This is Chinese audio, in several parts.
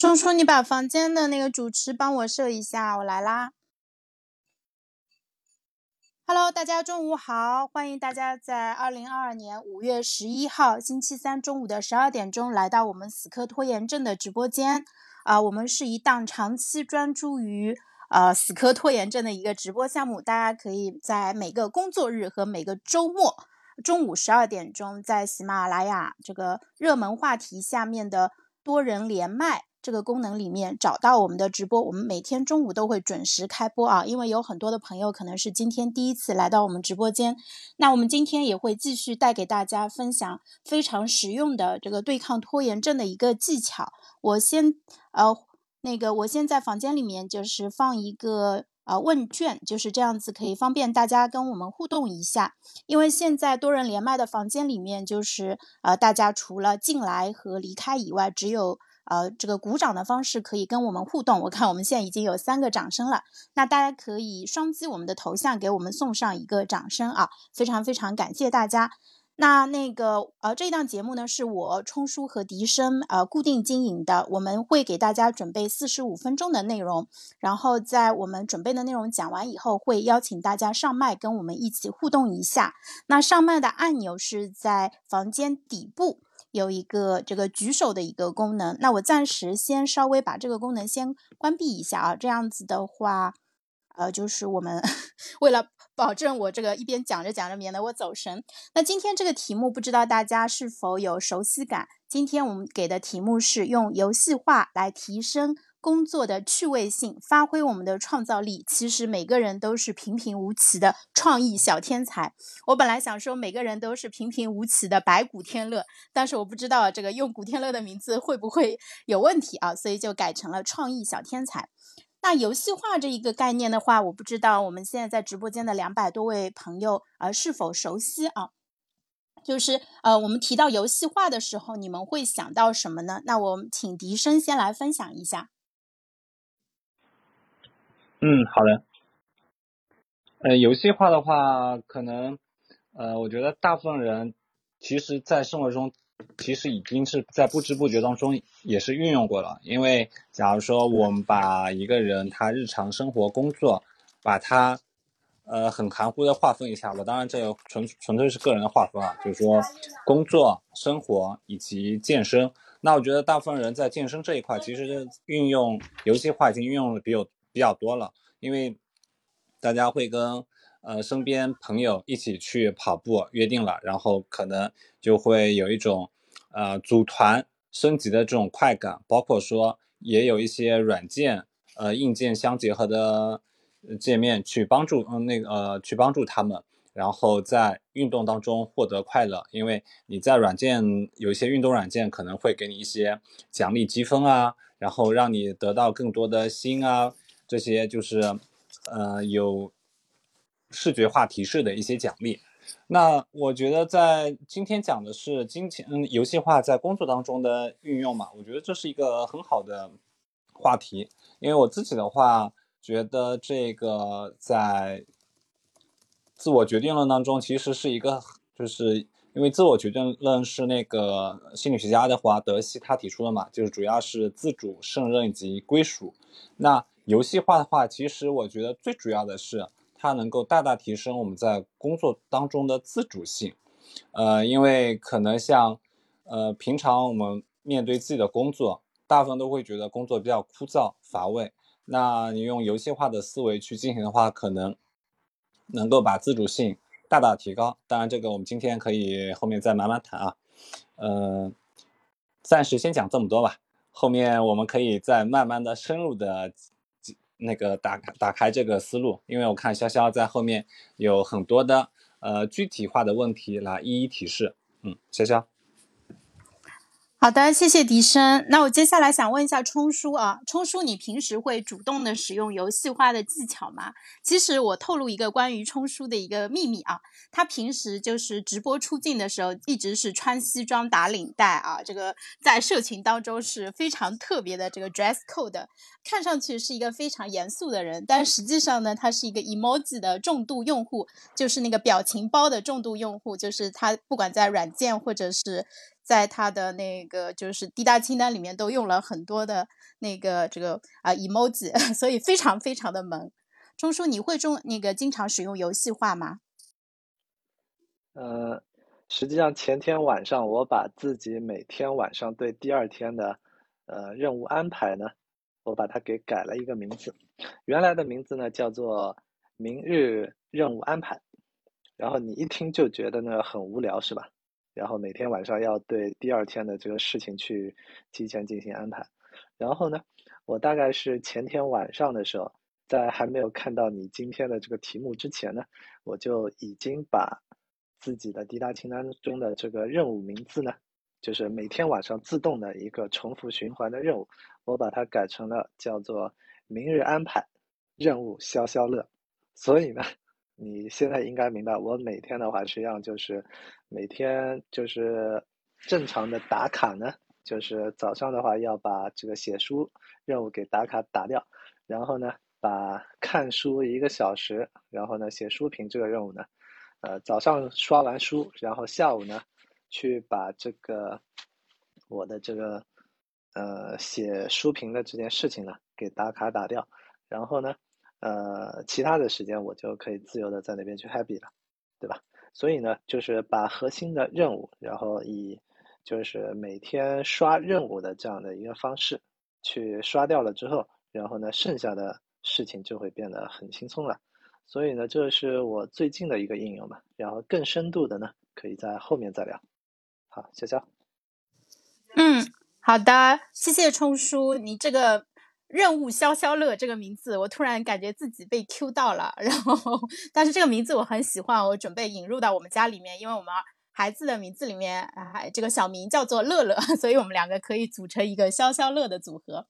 钟叔，你把房间的那个主持帮我设一下，我来啦。Hello，大家中午好，欢迎大家在二零二二年五月十一号星期三中午的十二点钟来到我们死磕拖延症的直播间。啊，我们是一档长期专注于呃死磕拖延症的一个直播项目，大家可以在每个工作日和每个周末中午十二点钟，在喜马拉雅这个热门话题下面的多人连麦。这个功能里面找到我们的直播，我们每天中午都会准时开播啊。因为有很多的朋友可能是今天第一次来到我们直播间，那我们今天也会继续带给大家分享非常实用的这个对抗拖延症的一个技巧。我先呃那个我先在房间里面就是放一个呃问卷，就是这样子可以方便大家跟我们互动一下。因为现在多人连麦的房间里面就是呃大家除了进来和离开以外，只有。呃，这个鼓掌的方式可以跟我们互动。我看我们现在已经有三个掌声了，那大家可以双击我们的头像，给我们送上一个掌声啊！非常非常感谢大家。那那个呃，这一档节目呢，是我冲叔和笛声呃固定经营的，我们会给大家准备四十五分钟的内容，然后在我们准备的内容讲完以后，会邀请大家上麦跟我们一起互动一下。那上麦的按钮是在房间底部。有一个这个举手的一个功能，那我暂时先稍微把这个功能先关闭一下啊，这样子的话，呃，就是我们 为了保证我这个一边讲着讲着，免得我走神。那今天这个题目不知道大家是否有熟悉感？今天我们给的题目是用游戏化来提升。工作的趣味性，发挥我们的创造力。其实每个人都是平平无奇的创意小天才。我本来想说每个人都是平平无奇的白古天乐，但是我不知道这个用古天乐的名字会不会有问题啊，所以就改成了创意小天才。那游戏化这一个概念的话，我不知道我们现在在直播间的两百多位朋友呃是否熟悉啊？就是呃，我们提到游戏化的时候，你们会想到什么呢？那我们请笛声先来分享一下。嗯，好的。呃，游戏化的话，可能呃，我觉得大部分人其实，在生活中其实已经是在不知不觉当中也是运用过了。因为假如说我们把一个人他日常生活工作，把他呃很含糊的划分一下吧，当然这纯纯粹是个人的划分啊，就是说工作、生活以及健身。那我觉得大部分人在健身这一块，其实运用游戏化已经运用的比较。比较多了，因为大家会跟呃身边朋友一起去跑步约定了，然后可能就会有一种呃组团升级的这种快感，包括说也有一些软件呃硬件相结合的界面去帮助嗯那个呃去帮助他们，然后在运动当中获得快乐，因为你在软件有一些运动软件可能会给你一些奖励积分啊，然后让你得到更多的心啊。这些就是，呃，有视觉化提示的一些奖励。那我觉得在今天讲的是金钱嗯游戏化在工作当中的运用嘛，我觉得这是一个很好的话题。因为我自己的话，觉得这个在自我决定论当中，其实是一个，就是因为自我决定论是那个心理学家的话德西他提出的嘛，就是主要是自主、胜任以及归属。那游戏化的话，其实我觉得最主要的是它能够大大提升我们在工作当中的自主性。呃，因为可能像呃平常我们面对自己的工作，大部分都会觉得工作比较枯燥乏味。那你用游戏化的思维去进行的话，可能能够把自主性大大提高。当然，这个我们今天可以后面再慢慢谈啊。嗯，暂时先讲这么多吧，后面我们可以再慢慢的深入的。那个打打开这个思路，因为我看潇潇在后面有很多的呃具体化的问题来一一提示，嗯，潇潇。好的，谢谢笛声。那我接下来想问一下冲叔啊，冲叔，你平时会主动的使用游戏化的技巧吗？其实我透露一个关于冲叔的一个秘密啊，他平时就是直播出镜的时候，一直是穿西装打领带啊，这个在社群当中是非常特别的这个 dress code，看上去是一个非常严肃的人，但实际上呢，他是一个 emoji 的重度用户，就是那个表情包的重度用户，就是他不管在软件或者是。在他的那个就是滴答清单里面都用了很多的那个这个啊 emoji，所以非常非常的萌。钟叔，你会中那个经常使用游戏化吗？呃，实际上前天晚上我把自己每天晚上对第二天的呃任务安排呢，我把它给改了一个名字。原来的名字呢叫做“明日任务安排”，然后你一听就觉得呢很无聊，是吧？然后每天晚上要对第二天的这个事情去提前进行安排。然后呢，我大概是前天晚上的时候。在还没有看到你今天的这个题目之前呢，我就已经把自己的滴答清单中的这个任务名字呢，就是每天晚上自动的一个重复循环的任务，我把它改成了叫做“明日安排任务消消乐”。所以呢，你现在应该明白，我每天的话实际上就是每天就是正常的打卡呢，就是早上的话要把这个写书任务给打卡打掉，然后呢。把看书一个小时，然后呢写书评这个任务呢，呃早上刷完书，然后下午呢去把这个我的这个呃写书评的这件事情呢给打卡打掉，然后呢呃其他的时间我就可以自由的在那边去 happy 了，对吧？所以呢就是把核心的任务，然后以就是每天刷任务的这样的一个方式去刷掉了之后，然后呢剩下的。事情就会变得很轻松了，所以呢，这是我最近的一个应用嘛。然后更深度的呢，可以在后面再聊。好，潇潇。嗯，好的，谢谢冲叔，你这个任务消消乐这个名字，我突然感觉自己被 Q 到了。然后，但是这个名字我很喜欢，我准备引入到我们家里面，因为我们孩子的名字里面还这个小名叫做乐乐，所以我们两个可以组成一个消消乐的组合。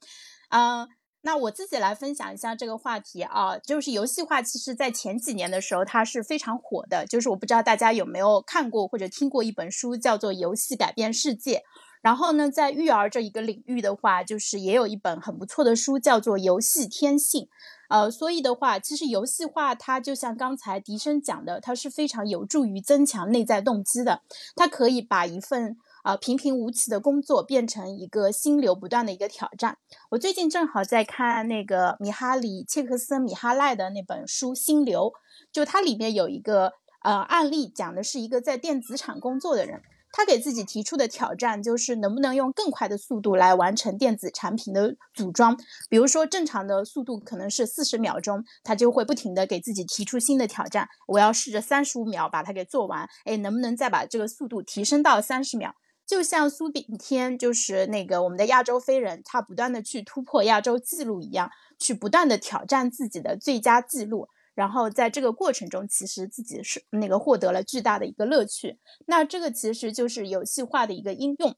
嗯。那我自己来分享一下这个话题啊，就是游戏化，其实在前几年的时候它是非常火的。就是我不知道大家有没有看过或者听过一本书，叫做《游戏改变世界》。然后呢，在育儿这一个领域的话，就是也有一本很不错的书，叫做《游戏天性》。呃，所以的话，其实游戏化它就像刚才笛声讲的，它是非常有助于增强内在动机的。它可以把一份啊，平平无奇的工作变成一个心流不断的一个挑战。我最近正好在看那个米哈里切克森米哈赖的那本书《心流》，就它里面有一个呃案例，讲的是一个在电子厂工作的人，他给自己提出的挑战就是能不能用更快的速度来完成电子产品的组装。比如说正常的速度可能是四十秒钟，他就会不停的给自己提出新的挑战，我要试着三十五秒把它给做完。哎，能不能再把这个速度提升到三十秒？就像苏炳添，就是那个我们的亚洲飞人，他不断的去突破亚洲纪录一样，去不断的挑战自己的最佳纪录，然后在这个过程中，其实自己是那个获得了巨大的一个乐趣。那这个其实就是游戏化的一个应用。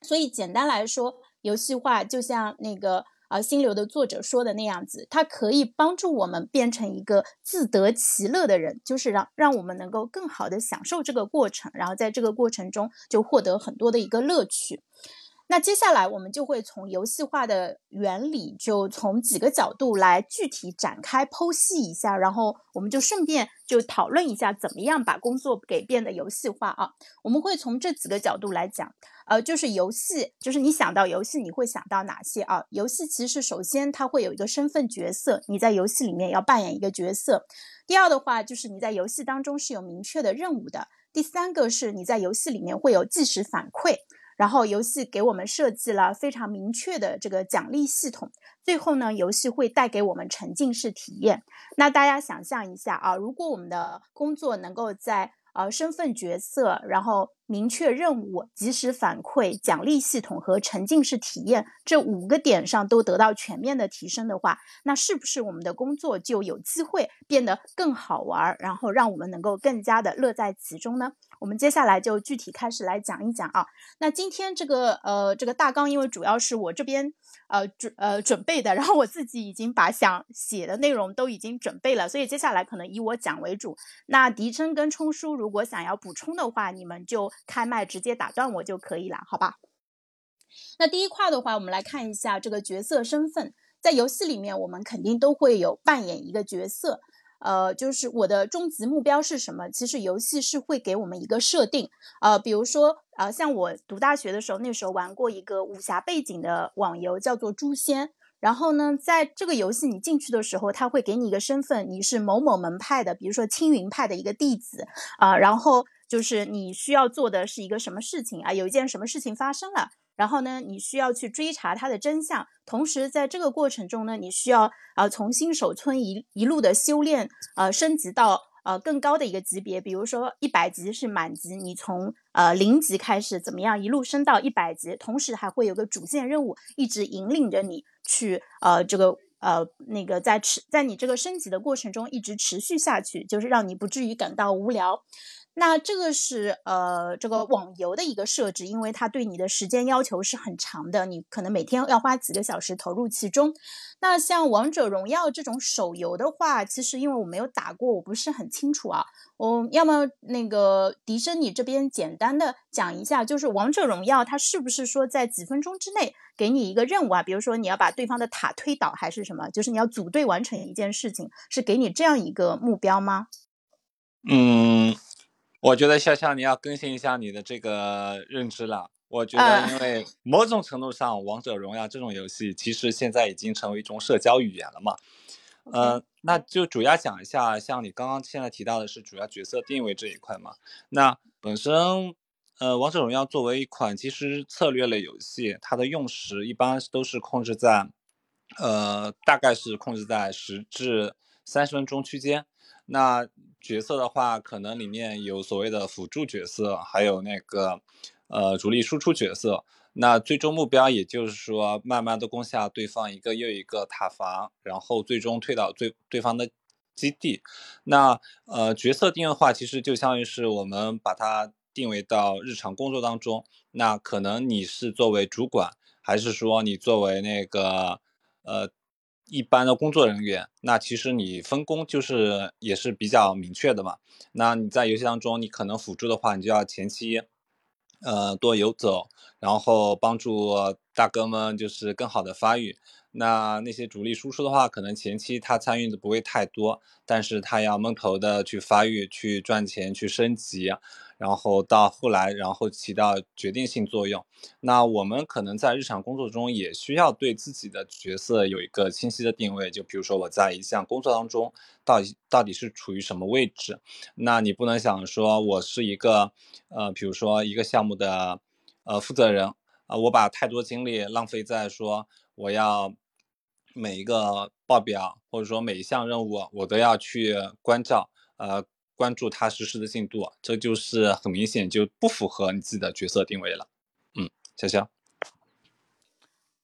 所以简单来说，游戏化就像那个。啊心流的作者说的那样子，它可以帮助我们变成一个自得其乐的人，就是让让我们能够更好的享受这个过程，然后在这个过程中就获得很多的一个乐趣。那接下来我们就会从游戏化的原理，就从几个角度来具体展开剖析一下，然后我们就顺便就讨论一下怎么样把工作给变得游戏化啊。我们会从这几个角度来讲，呃，就是游戏，就是你想到游戏你会想到哪些啊？游戏其实首先它会有一个身份角色，你在游戏里面要扮演一个角色。第二的话就是你在游戏当中是有明确的任务的。第三个是你在游戏里面会有即时反馈。然后游戏给我们设计了非常明确的这个奖励系统，最后呢，游戏会带给我们沉浸式体验。那大家想象一下啊，如果我们的工作能够在呃身份角色，然后明确任务、及时反馈、奖励系统和沉浸式体验这五个点上都得到全面的提升的话，那是不是我们的工作就有机会变得更好玩，然后让我们能够更加的乐在其中呢？我们接下来就具体开始来讲一讲啊。那今天这个呃这个大纲，因为主要是我这边呃准呃准备的，然后我自己已经把想写的内容都已经准备了，所以接下来可能以我讲为主。那迪琛跟冲叔如果想要补充的话，你们就开麦直接打断我就可以了，好吧？那第一块的话，我们来看一下这个角色身份，在游戏里面我们肯定都会有扮演一个角色。呃，就是我的终极目标是什么？其实游戏是会给我们一个设定，呃，比如说，呃，像我读大学的时候，那时候玩过一个武侠背景的网游，叫做《诛仙》。然后呢，在这个游戏你进去的时候，他会给你一个身份，你是某某门派的，比如说青云派的一个弟子啊。然后就是你需要做的是一个什么事情啊？有一件什么事情发生了？然后呢，你需要去追查它的真相，同时在这个过程中呢，你需要呃从新手村一一路的修炼，呃升级到呃更高的一个级别，比如说一百级是满级，你从呃零级开始怎么样一路升到一百级，同时还会有个主线任务一直引领着你去呃这个呃那个在持在你这个升级的过程中一直持续下去，就是让你不至于感到无聊。那这个是呃这个网游的一个设置，因为它对你的时间要求是很长的，你可能每天要花几个小时投入其中。那像王者荣耀这种手游的话，其实因为我没有打过，我不是很清楚啊。我要么那个笛声，你这边简单的讲一下，就是王者荣耀它是不是说在几分钟之内给你一个任务啊？比如说你要把对方的塔推倒，还是什么？就是你要组队完成一件事情，是给你这样一个目标吗？嗯。我觉得笑笑，你要更新一下你的这个认知了。我觉得，因为某种程度上，《王者荣耀》这种游戏其实现在已经成为一种社交语言了嘛。呃，那就主要讲一下，像你刚刚现在提到的是主要角色定位这一块嘛。那本身，呃，《王者荣耀》作为一款其实策略类游戏，它的用时一般都是控制在，呃，大概是控制在十至三十分钟区间。那角色的话，可能里面有所谓的辅助角色，还有那个呃主力输出角色。那最终目标也就是说，慢慢的攻下对方一个又一个塔防，然后最终推倒对对方的基地。那呃角色定位的话，其实就相当于是我们把它定位到日常工作当中。那可能你是作为主管，还是说你作为那个呃。一般的工作人员，那其实你分工就是也是比较明确的嘛。那你在游戏当中，你可能辅助的话，你就要前期，呃，多游走，然后帮助大哥们就是更好的发育。那那些主力输出的话，可能前期他参与的不会太多，但是他要闷头的去发育、去赚钱、去升级。然后到后来，然后起到决定性作用。那我们可能在日常工作中也需要对自己的角色有一个清晰的定位。就比如说我在一项工作当中，到底到底是处于什么位置？那你不能想说我是一个，呃，比如说一个项目的，呃，负责人啊，我把太多精力浪费在说我要每一个报表或者说每一项任务我都要去关照，呃。关注他实施的进度，这就是很明显就不符合你自己的角色定位了。嗯，潇潇。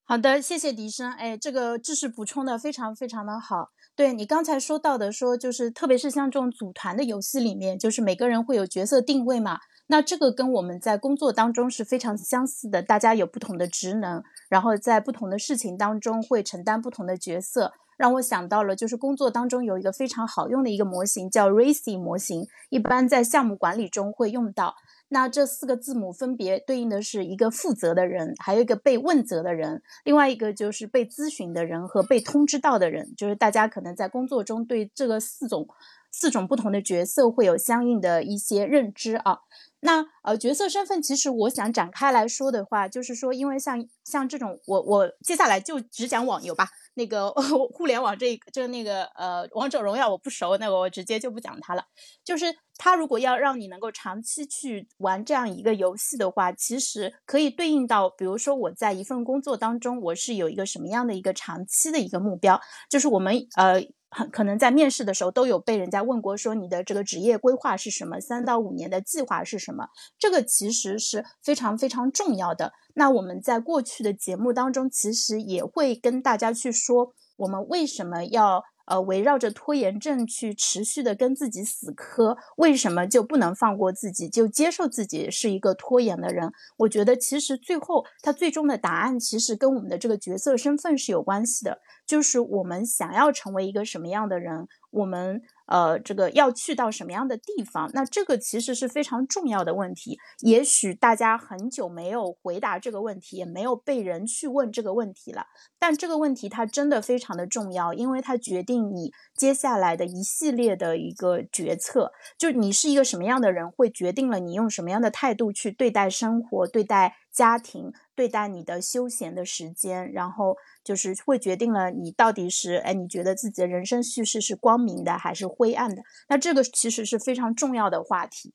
好的，谢谢笛声。哎，这个知识补充的非常非常的好。对你刚才说到的，说就是特别是像这种组团的游戏里面，就是每个人会有角色定位嘛。那这个跟我们在工作当中是非常相似的，大家有不同的职能，然后在不同的事情当中会承担不同的角色。让我想到了，就是工作当中有一个非常好用的一个模型，叫 RACI 模型，一般在项目管理中会用到。那这四个字母分别对应的是一个负责的人，还有一个被问责的人，另外一个就是被咨询的人和被通知到的人。就是大家可能在工作中对这个四种四种不同的角色会有相应的一些认知啊。那呃，角色身份其实我想展开来说的话，就是说，因为像像这种，我我接下来就只讲网游吧。那个 互联网这个，就那个呃，王者荣耀我不熟，那我直接就不讲它了。就是它如果要让你能够长期去玩这样一个游戏的话，其实可以对应到，比如说我在一份工作当中，我是有一个什么样的一个长期的一个目标，就是我们呃。很可能在面试的时候都有被人家问过，说你的这个职业规划是什么？三到五年的计划是什么？这个其实是非常非常重要的。那我们在过去的节目当中，其实也会跟大家去说，我们为什么要呃围绕着拖延症去持续的跟自己死磕？为什么就不能放过自己，就接受自己是一个拖延的人？我觉得其实最后他最终的答案，其实跟我们的这个角色身份是有关系的。就是我们想要成为一个什么样的人，我们。呃，这个要去到什么样的地方？那这个其实是非常重要的问题。也许大家很久没有回答这个问题，也没有被人去问这个问题了。但这个问题它真的非常的重要，因为它决定你接下来的一系列的一个决策。就你是一个什么样的人，会决定了你用什么样的态度去对待生活、对待家庭、对待你的休闲的时间，然后。就是会决定了你到底是哎，你觉得自己的人生叙事是光明的还是灰暗的？那这个其实是非常重要的话题。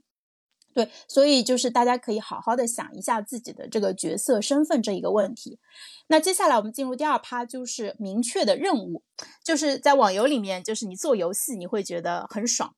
对，所以就是大家可以好好的想一下自己的这个角色身份这一个问题。那接下来我们进入第二趴，就是明确的任务。就是在网游里面，就是你做游戏你会觉得很爽，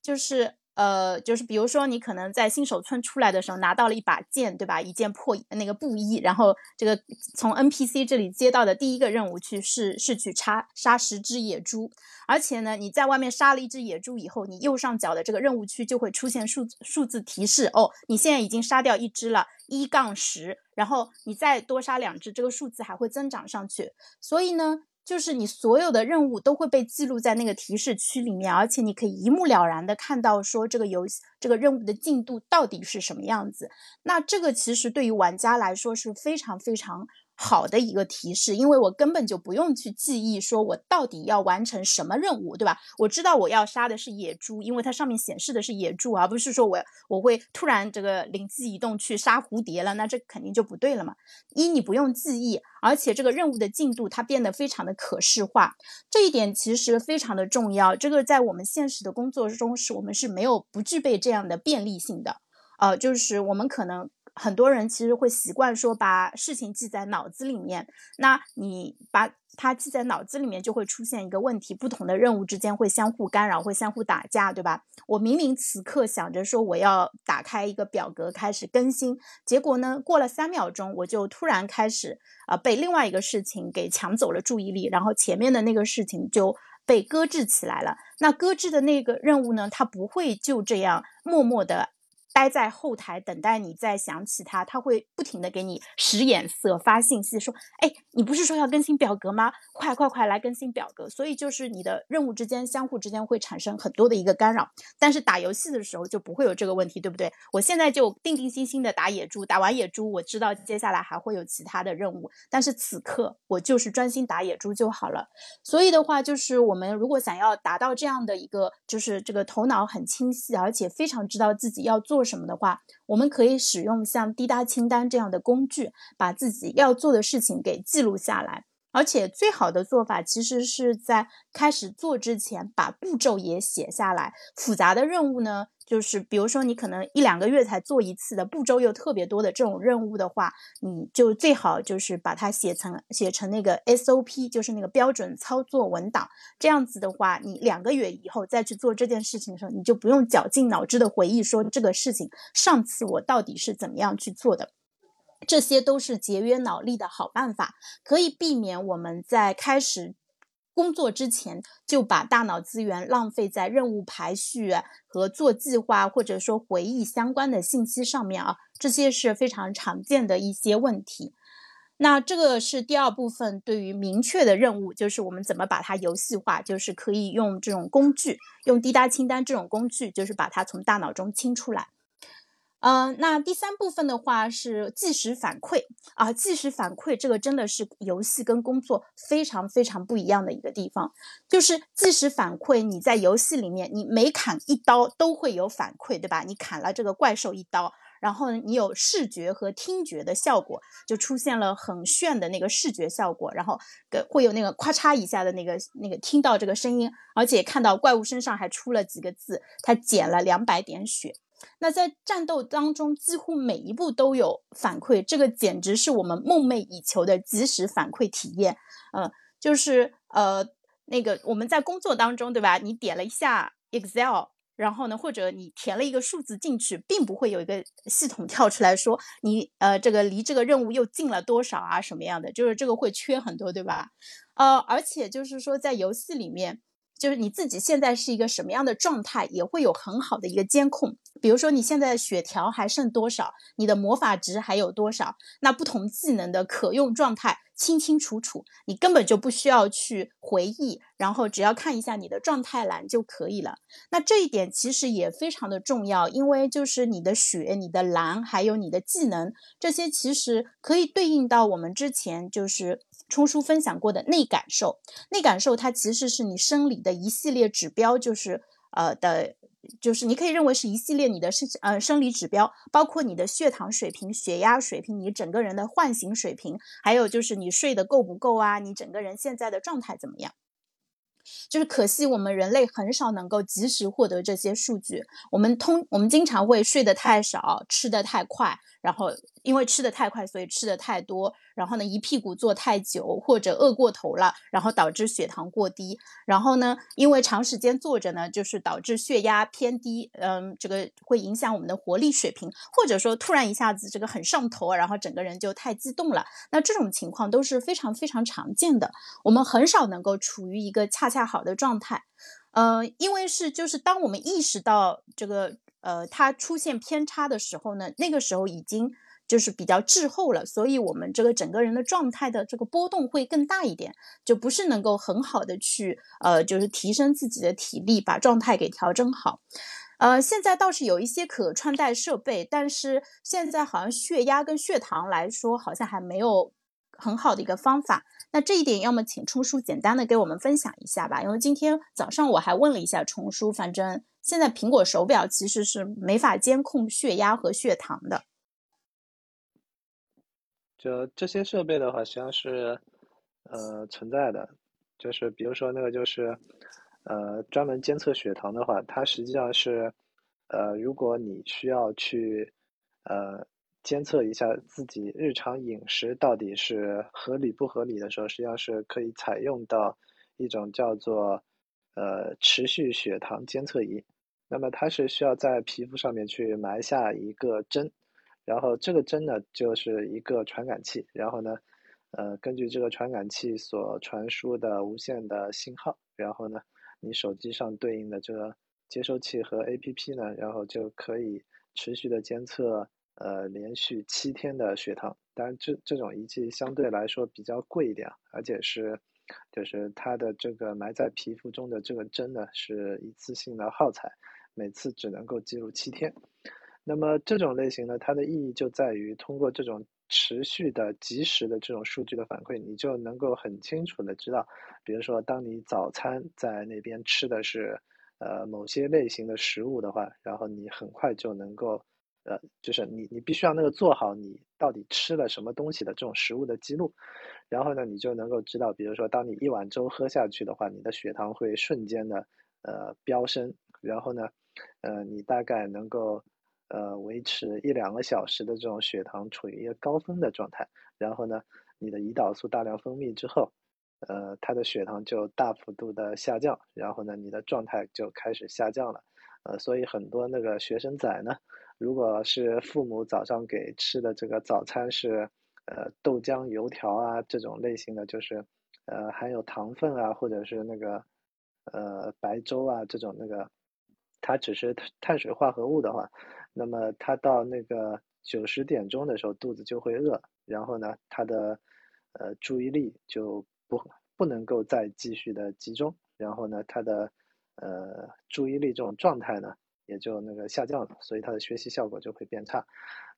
就是。呃，就是比如说，你可能在新手村出来的时候拿到了一把剑，对吧？一件破那个布衣，然后这个从 NPC 这里接到的第一个任务去是是去杀杀十只野猪，而且呢，你在外面杀了一只野猪以后，你右上角的这个任务区就会出现数数字提示，哦，你现在已经杀掉一只了，一杠十，然后你再多杀两只，这个数字还会增长上去，所以呢。就是你所有的任务都会被记录在那个提示区里面，而且你可以一目了然的看到说这个游戏这个任务的进度到底是什么样子。那这个其实对于玩家来说是非常非常。好的一个提示，因为我根本就不用去记忆，说我到底要完成什么任务，对吧？我知道我要杀的是野猪，因为它上面显示的是野猪，而不是说我我会突然这个灵机一动去杀蝴蝶了，那这肯定就不对了嘛。一你不用记忆，而且这个任务的进度它变得非常的可视化，这一点其实非常的重要。这个在我们现实的工作中是我们是没有不具备这样的便利性的，呃，就是我们可能。很多人其实会习惯说把事情记在脑子里面，那你把它记在脑子里面，就会出现一个问题：不同的任务之间会相互干扰，会相互打架，对吧？我明明此刻想着说我要打开一个表格开始更新，结果呢，过了三秒钟，我就突然开始啊被另外一个事情给抢走了注意力，然后前面的那个事情就被搁置起来了。那搁置的那个任务呢，它不会就这样默默的。待在后台等待你再想起他，他会不停的给你使眼色、发信息说：“哎，你不是说要更新表格吗？快快快来更新表格！”所以就是你的任务之间相互之间会产生很多的一个干扰。但是打游戏的时候就不会有这个问题，对不对？我现在就定定心心的打野猪，打完野猪我知道接下来还会有其他的任务，但是此刻我就是专心打野猪就好了。所以的话，就是我们如果想要达到这样的一个，就是这个头脑很清晰，而且非常知道自己要做。做什么的话，我们可以使用像滴答清单这样的工具，把自己要做的事情给记录下来。而且最好的做法，其实是在开始做之前，把步骤也写下来。复杂的任务呢？就是比如说，你可能一两个月才做一次的步骤又特别多的这种任务的话，你就最好就是把它写成写成那个 SOP，就是那个标准操作文档。这样子的话，你两个月以后再去做这件事情的时候，你就不用绞尽脑汁的回忆说这个事情上次我到底是怎么样去做的。这些都是节约脑力的好办法，可以避免我们在开始。工作之前就把大脑资源浪费在任务排序和做计划或者说回忆相关的信息上面啊，这些是非常常见的一些问题。那这个是第二部分，对于明确的任务，就是我们怎么把它游戏化，就是可以用这种工具，用滴答清单这种工具，就是把它从大脑中清出来。呃，那第三部分的话是计时反馈啊，计时反馈这个真的是游戏跟工作非常非常不一样的一个地方，就是计时反馈，你在游戏里面你每砍一刀都会有反馈，对吧？你砍了这个怪兽一刀，然后你有视觉和听觉的效果，就出现了很炫的那个视觉效果，然后会有那个咔嚓一下的那个那个听到这个声音，而且看到怪物身上还出了几个字，它减了两百点血。那在战斗当中，几乎每一步都有反馈，这个简直是我们梦寐以求的即时反馈体验。呃，就是呃，那个我们在工作当中，对吧？你点了一下 Excel，然后呢，或者你填了一个数字进去，并不会有一个系统跳出来说你呃这个离这个任务又近了多少啊什么样的，就是这个会缺很多，对吧？呃，而且就是说在游戏里面。就是你自己现在是一个什么样的状态，也会有很好的一个监控。比如说你现在的血条还剩多少，你的魔法值还有多少，那不同技能的可用状态清清楚楚，你根本就不需要去回忆，然后只要看一下你的状态栏就可以了。那这一点其实也非常的重要，因为就是你的血、你的蓝还有你的技能这些，其实可以对应到我们之前就是。冲叔分享过的内感受，内感受它其实是你生理的一系列指标，就是呃的，就是你可以认为是一系列你的生呃生理指标，包括你的血糖水平、血压水平、你整个人的唤醒水平，还有就是你睡得够不够啊，你整个人现在的状态怎么样？就是可惜我们人类很少能够及时获得这些数据，我们通我们经常会睡得太少，吃得太快。然后，因为吃的太快，所以吃的太多。然后呢，一屁股坐太久，或者饿过头了，然后导致血糖过低。然后呢，因为长时间坐着呢，就是导致血压偏低。嗯，这个会影响我们的活力水平，或者说突然一下子这个很上头，然后整个人就太激动了。那这种情况都是非常非常常见的。我们很少能够处于一个恰恰好的状态。呃，因为是就是当我们意识到这个。呃，它出现偏差的时候呢，那个时候已经就是比较滞后了，所以我们这个整个人的状态的这个波动会更大一点，就不是能够很好的去呃，就是提升自己的体力，把状态给调整好。呃，现在倒是有一些可穿戴设备，但是现在好像血压跟血糖来说，好像还没有很好的一个方法。那这一点，要么请冲叔简单的给我们分享一下吧，因为今天早上我还问了一下冲叔，反正。现在苹果手表其实是没法监控血压和血糖的。就这些设备的话，实际上是呃存在的，就是比如说那个就是呃专门监测血糖的话，它实际上是呃如果你需要去呃监测一下自己日常饮食到底是合理不合理的时候，实际上是可以采用到一种叫做。呃，持续血糖监测仪，那么它是需要在皮肤上面去埋下一个针，然后这个针呢就是一个传感器，然后呢，呃，根据这个传感器所传输的无线的信号，然后呢，你手机上对应的这个接收器和 APP 呢，然后就可以持续的监测，呃，连续七天的血糖。当然，这这种仪器相对来说比较贵一点，而且是。就是它的这个埋在皮肤中的这个针呢，是一次性的耗材，每次只能够记录七天。那么这种类型呢，它的意义就在于通过这种持续的、及时的这种数据的反馈，你就能够很清楚的知道，比如说当你早餐在那边吃的是呃某些类型的食物的话，然后你很快就能够。呃，就是你，你必须要那个做好你到底吃了什么东西的这种食物的记录，然后呢，你就能够知道，比如说，当你一碗粥喝下去的话，你的血糖会瞬间的呃飙升，然后呢，呃，你大概能够呃维持一两个小时的这种血糖处于一个高峰的状态，然后呢，你的胰岛素大量分泌之后，呃，它的血糖就大幅度的下降，然后呢，你的状态就开始下降了，呃，所以很多那个学生仔呢。如果是父母早上给吃的这个早餐是，呃，豆浆、油条啊这种类型的，就是，呃，含有糖分啊，或者是那个，呃，白粥啊这种那个，它只是碳水化合物的话，那么他到那个九十点钟的时候肚子就会饿，然后呢，他的，呃，注意力就不不能够再继续的集中，然后呢，他的，呃，注意力这种状态呢。也就那个下降了，所以他的学习效果就会变差。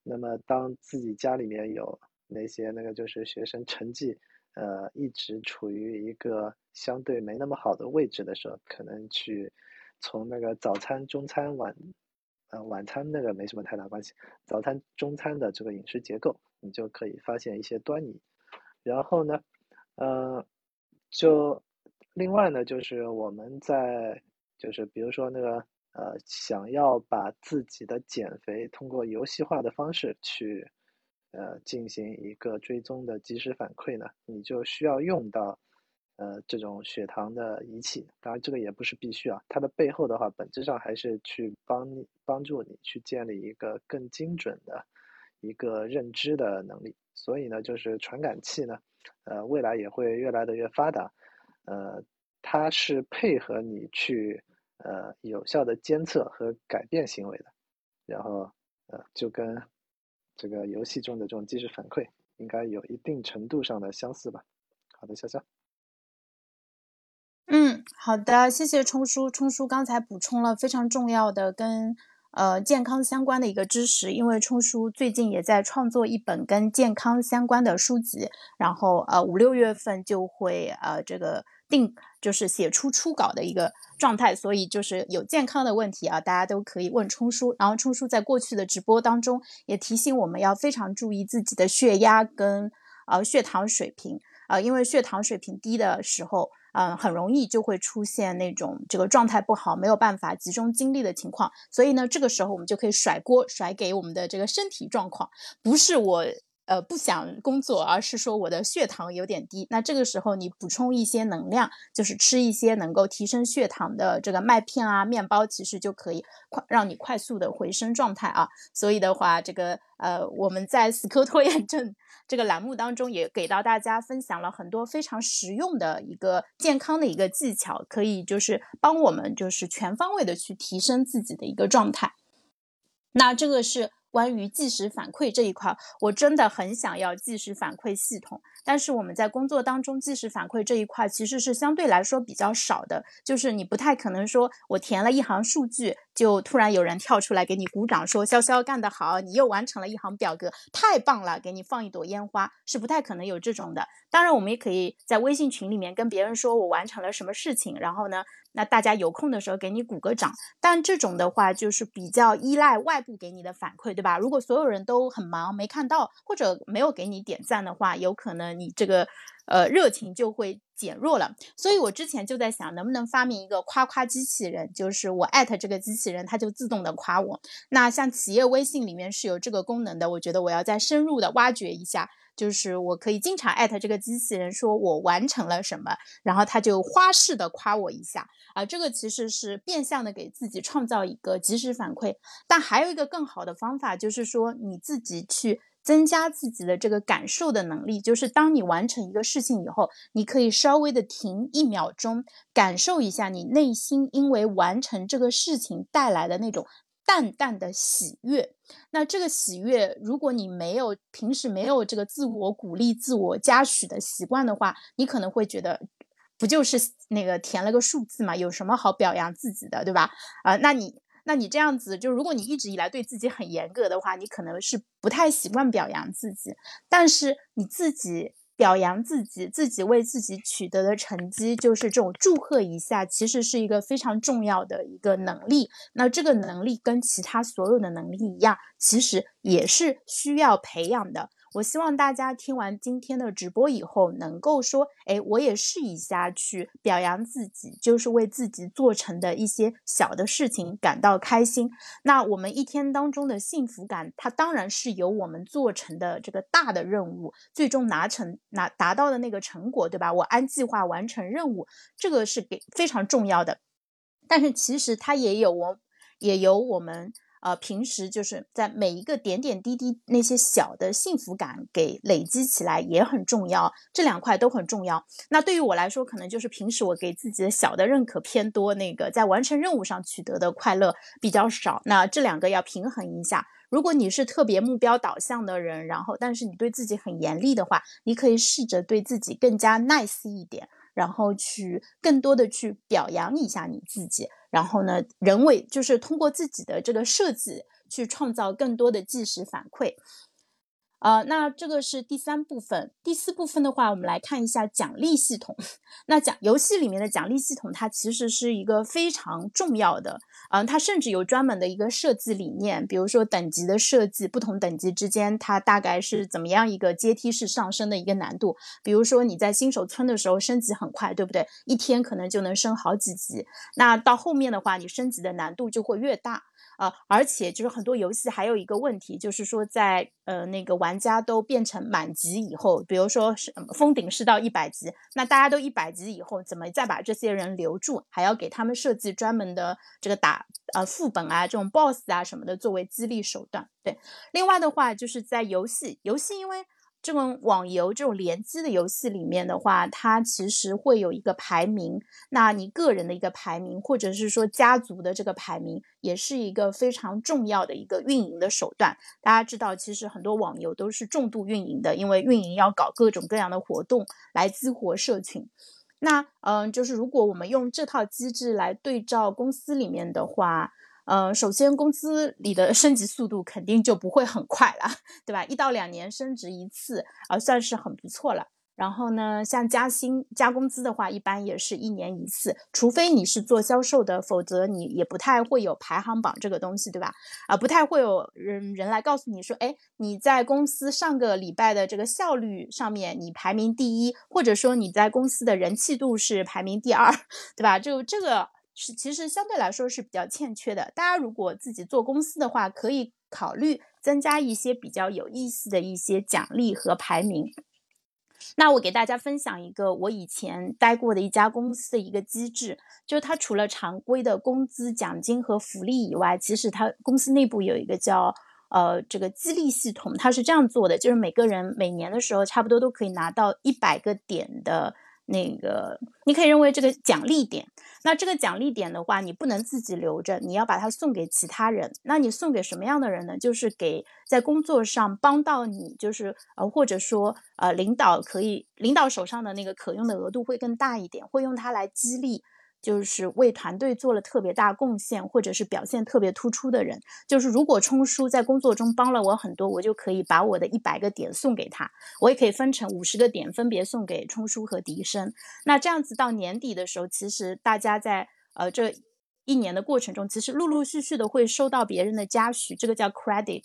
那么，当自己家里面有那些那个就是学生成绩，呃，一直处于一个相对没那么好的位置的时候，可能去从那个早餐、中餐、晚，呃，晚餐那个没什么太大关系，早餐、中餐的这个饮食结构，你就可以发现一些端倪。然后呢，呃，就另外呢，就是我们在就是比如说那个。呃，想要把自己的减肥通过游戏化的方式去，呃，进行一个追踪的及时反馈呢，你就需要用到，呃，这种血糖的仪器。当然，这个也不是必须啊，它的背后的话，本质上还是去帮你帮助你去建立一个更精准的一个认知的能力。所以呢，就是传感器呢，呃，未来也会越来的越发达，呃。它是配合你去呃有效的监测和改变行为的，然后呃就跟这个游戏中的这种即时反馈应该有一定程度上的相似吧。好的，潇潇。嗯，好的，谢谢冲叔。冲叔刚才补充了非常重要的跟呃健康相关的一个知识，因为冲叔最近也在创作一本跟健康相关的书籍，然后呃五六月份就会呃这个定就是写出初稿的一个状态，所以就是有健康的问题啊，大家都可以问冲叔。然后冲叔在过去的直播当中也提醒我们要非常注意自己的血压跟呃血糖水平啊，因为血糖水平低的时候。嗯，很容易就会出现那种这个状态不好，没有办法集中精力的情况。所以呢，这个时候我们就可以甩锅甩给我们的这个身体状况，不是我呃不想工作，而是说我的血糖有点低。那这个时候你补充一些能量，就是吃一些能够提升血糖的这个麦片啊、面包，其实就可以快让你快速的回升状态啊。所以的话，这个呃我们在死磕拖延症。这个栏目当中也给到大家分享了很多非常实用的一个健康的一个技巧，可以就是帮我们就是全方位的去提升自己的一个状态。那这个是关于即时反馈这一块，我真的很想要即时反馈系统。但是我们在工作当中，即时反馈这一块其实是相对来说比较少的，就是你不太可能说我填了一行数据，就突然有人跳出来给你鼓掌，说潇潇干得好，你又完成了一行表格，太棒了，给你放一朵烟花，是不太可能有这种的。当然，我们也可以在微信群里面跟别人说我完成了什么事情，然后呢，那大家有空的时候给你鼓个掌。但这种的话，就是比较依赖外部给你的反馈，对吧？如果所有人都很忙没看到，或者没有给你点赞的话，有可能。你这个呃热情就会减弱了，所以我之前就在想，能不能发明一个夸夸机器人，就是我艾特这个机器人，它就自动的夸我。那像企业微信里面是有这个功能的，我觉得我要再深入的挖掘一下，就是我可以经常艾特这个机器人，说我完成了什么，然后他就花式的夸我一下啊，这个其实是变相的给自己创造一个及时反馈。但还有一个更好的方法，就是说你自己去。增加自己的这个感受的能力，就是当你完成一个事情以后，你可以稍微的停一秒钟，感受一下你内心因为完成这个事情带来的那种淡淡的喜悦。那这个喜悦，如果你没有平时没有这个自我鼓励、自我嘉许的习惯的话，你可能会觉得，不就是那个填了个数字嘛，有什么好表扬自己的，对吧？啊，那你。那你这样子，就如果你一直以来对自己很严格的话，你可能是不太习惯表扬自己。但是你自己表扬自己，自己为自己取得的成绩，就是这种祝贺一下，其实是一个非常重要的一个能力。那这个能力跟其他所有的能力一样，其实也是需要培养的。我希望大家听完今天的直播以后，能够说，哎，我也试一下去表扬自己，就是为自己做成的一些小的事情感到开心。那我们一天当中的幸福感，它当然是由我们做成的这个大的任务，最终拿成拿达到的那个成果，对吧？我按计划完成任务，这个是给非常重要的。但是其实它也有我，也有我们。呃，平时就是在每一个点点滴滴那些小的幸福感给累积起来也很重要，这两块都很重要。那对于我来说，可能就是平时我给自己的小的认可偏多，那个在完成任务上取得的快乐比较少。那这两个要平衡一下。如果你是特别目标导向的人，然后但是你对自己很严厉的话，你可以试着对自己更加 nice 一点。然后去更多的去表扬一下你自己，然后呢，人为就是通过自己的这个设计去创造更多的即时反馈。呃，那这个是第三部分。第四部分的话，我们来看一下奖励系统。那奖游戏里面的奖励系统，它其实是一个非常重要的。嗯，它甚至有专门的一个设计理念，比如说等级的设计，不同等级之间它大概是怎么样一个阶梯式上升的一个难度。比如说你在新手村的时候升级很快，对不对？一天可能就能升好几级。那到后面的话，你升级的难度就会越大。啊，而且就是很多游戏还有一个问题，就是说在呃那个玩家都变成满级以后，比如说是封顶是到一百级，那大家都一百级以后，怎么再把这些人留住？还要给他们设计专门的这个打呃副本啊，这种 BOSS 啊什么的作为激励手段。对，另外的话就是在游戏游戏，因为这种网游这种联机的游戏里面的话，它其实会有一个排名，那你个人的一个排名，或者是说家族的这个排名，也是一个非常重要的一个运营的手段。大家知道，其实很多网游都是重度运营的，因为运营要搞各种各样的活动来激活社群。那嗯，就是如果我们用这套机制来对照公司里面的话。呃，首先工资里的升级速度肯定就不会很快了，对吧？一到两年升职一次，啊，算是很不错了。然后呢，像加薪加工资的话，一般也是一年一次，除非你是做销售的，否则你也不太会有排行榜这个东西，对吧？啊，不太会有人人来告诉你说，哎，你在公司上个礼拜的这个效率上面你排名第一，或者说你在公司的人气度是排名第二，对吧？就这个。是，其实相对来说是比较欠缺的。大家如果自己做公司的话，可以考虑增加一些比较有意思的一些奖励和排名。那我给大家分享一个我以前待过的一家公司的一个机制，就是它除了常规的工资、奖金和福利以外，其实它公司内部有一个叫呃这个激励系统，它是这样做的，就是每个人每年的时候差不多都可以拿到一百个点的。那个，你可以认为这个奖励点，那这个奖励点的话，你不能自己留着，你要把它送给其他人。那你送给什么样的人呢？就是给在工作上帮到你，就是呃，或者说呃，领导可以，领导手上的那个可用的额度会更大一点，会用它来激励。就是为团队做了特别大贡献，或者是表现特别突出的人。就是如果冲叔在工作中帮了我很多，我就可以把我的一百个点送给他，我也可以分成五十个点，分别送给冲叔和笛声。那这样子到年底的时候，其实大家在呃这一年的过程中，其实陆陆续续的会收到别人的嘉许，这个叫 credit。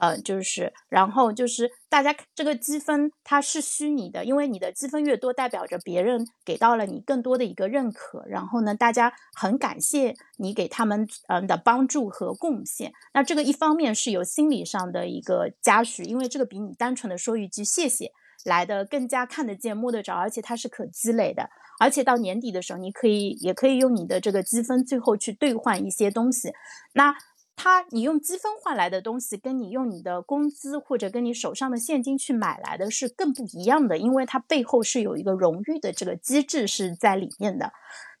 呃，就是，然后就是大家这个积分它是虚拟的，因为你的积分越多，代表着别人给到了你更多的一个认可。然后呢，大家很感谢你给他们嗯的帮助和贡献。那这个一方面是有心理上的一个嘉许，因为这个比你单纯的说一句谢谢来的更加看得见、摸得着，而且它是可积累的。而且到年底的时候，你可以也可以用你的这个积分最后去兑换一些东西。那。它，你用积分换来的东西，跟你用你的工资或者跟你手上的现金去买来的是更不一样的，因为它背后是有一个荣誉的这个机制是在里面的。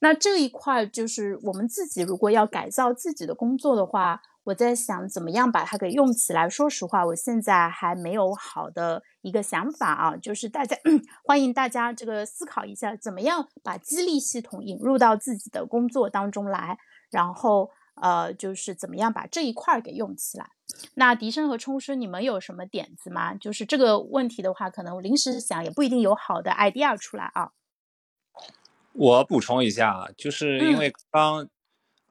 那这一块就是我们自己如果要改造自己的工作的话，我在想怎么样把它给用起来。说实话，我现在还没有好的一个想法啊，就是大家 欢迎大家这个思考一下，怎么样把激励系统引入到自己的工作当中来，然后。呃，就是怎么样把这一块儿给用起来？那笛声和冲声，你们有什么点子吗？就是这个问题的话，可能临时想也不一定有好的 idea 出来啊。我补充一下，就是因为刚。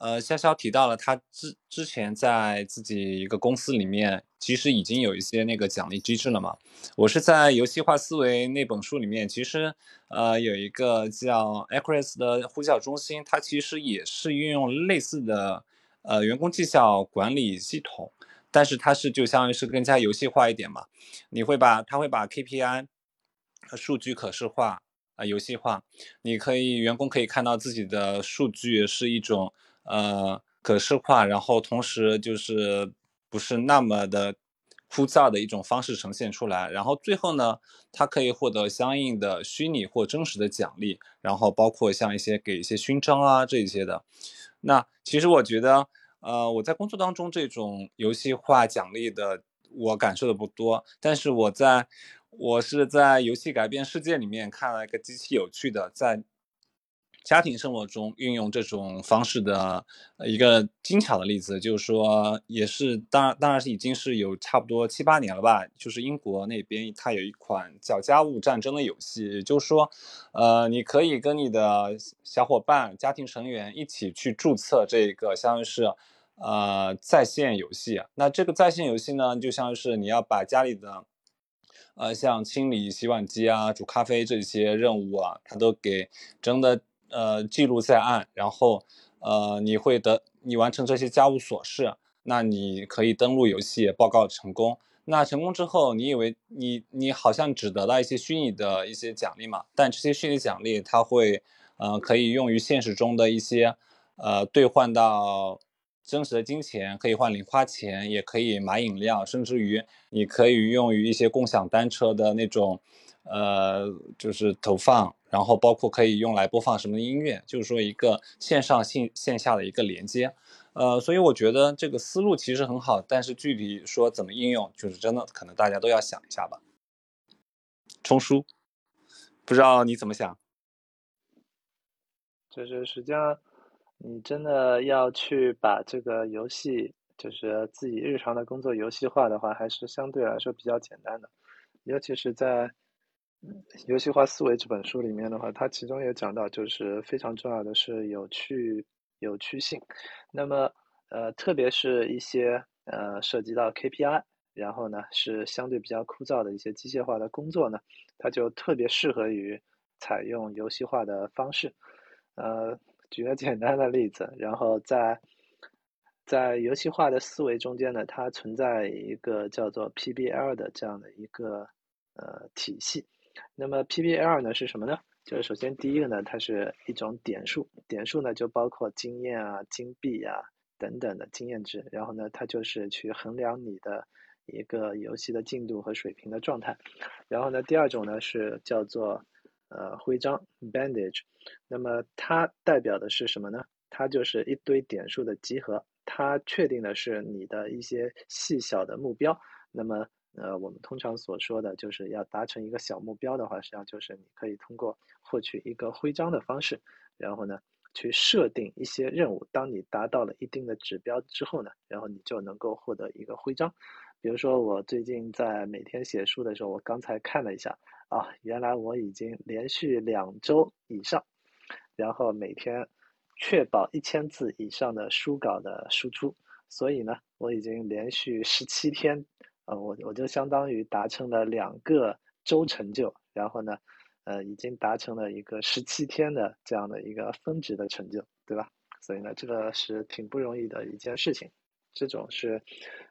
呃，潇潇提到了他之之前在自己一个公司里面，其实已经有一些那个奖励机制了嘛。我是在《游戏化思维》那本书里面，其实呃有一个叫 Acris 的呼叫中心，它其实也是运用类似的呃员工绩效管理系统，但是它是就相当于是更加游戏化一点嘛。你会把它会把 KPI 数据可视化啊游戏化，你可以员工可以看到自己的数据是一种。呃，可视化，然后同时就是不是那么的枯燥的一种方式呈现出来，然后最后呢，它可以获得相应的虚拟或真实的奖励，然后包括像一些给一些勋章啊这一些的。那其实我觉得，呃，我在工作当中这种游戏化奖励的我感受的不多，但是我在我是在游戏改变世界里面看了一个极其有趣的在。家庭生活中运用这种方式的一个精巧的例子，就是说，也是当然，当然是已经是有差不多七八年了吧。就是英国那边，它有一款叫《家务战争》的游戏，就是说，呃，你可以跟你的小伙伴、家庭成员一起去注册这个，相当于是呃在线游戏。那这个在线游戏呢，就像是你要把家里的呃像清理洗碗机啊、煮咖啡这些任务啊，它都给真的。呃，记录在案，然后，呃，你会得你完成这些家务琐事，那你可以登录游戏报告成功。那成功之后，你以为你你好像只得到一些虚拟的一些奖励嘛？但这些虚拟奖励它会，呃，可以用于现实中的一些，呃，兑换到真实的金钱，可以换零花钱，也可以买饮料，甚至于你可以用于一些共享单车的那种，呃，就是投放，然后包括可以用来播放什么音乐，就是说一个线上线线下的一个连接。呃，所以我觉得这个思路其实很好，但是具体说怎么应用，就是真的可能大家都要想一下吧。冲叔，不知道你怎么想？就是实际上，你真的要去把这个游戏，就是自己日常的工作游戏化的话，还是相对来说比较简单的。尤其是在《游戏化思维》这本书里面的话，它其中也讲到，就是非常重要的是有趣。有趣性，那么呃，特别是一些呃涉及到 KPI，然后呢是相对比较枯燥的一些机械化的工作呢，它就特别适合于采用游戏化的方式。呃，举个简单的例子，然后在在游戏化的思维中间呢，它存在一个叫做 PBL 的这样的一个呃体系。那么 PBL 呢是什么呢？就是首先第一个呢，它是一种点数，点数呢就包括经验啊、金币啊等等的经验值，然后呢，它就是去衡量你的一个游戏的进度和水平的状态。然后呢，第二种呢是叫做呃徽章 （bandage），那么它代表的是什么呢？它就是一堆点数的集合，它确定的是你的一些细小的目标。那么呃，我们通常所说的就是要达成一个小目标的话，实际上就是你可以通过获取一个徽章的方式，然后呢，去设定一些任务。当你达到了一定的指标之后呢，然后你就能够获得一个徽章。比如说，我最近在每天写书的时候，我刚才看了一下，啊，原来我已经连续两周以上，然后每天确保一千字以上的书稿的输出，所以呢，我已经连续十七天。呃，我我就相当于达成了两个周成就，然后呢，呃，已经达成了一个十七天的这样的一个峰值的成就，对吧？所以呢，这个是挺不容易的一件事情。这种是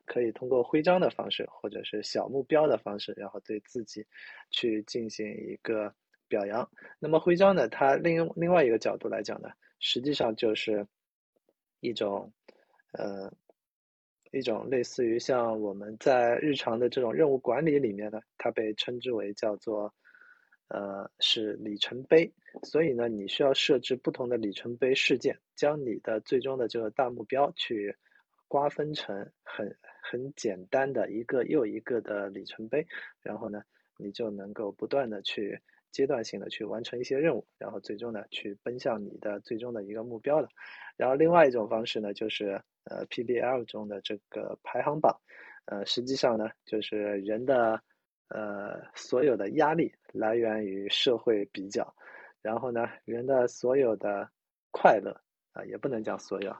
可以通过徽章的方式，或者是小目标的方式，然后对自己去进行一个表扬。那么徽章呢，它另另外一个角度来讲呢，实际上就是一种，呃。一种类似于像我们在日常的这种任务管理里面呢，它被称之为叫做，呃，是里程碑。所以呢，你需要设置不同的里程碑事件，将你的最终的这个大目标去瓜分成很很简单的一个又一个的里程碑，然后呢，你就能够不断的去阶段性的去完成一些任务，然后最终呢，去奔向你的最终的一个目标了。然后另外一种方式呢，就是呃 PBL 中的这个排行榜，呃实际上呢，就是人的呃所有的压力来源于社会比较，然后呢，人的所有的快乐啊也不能讲所有，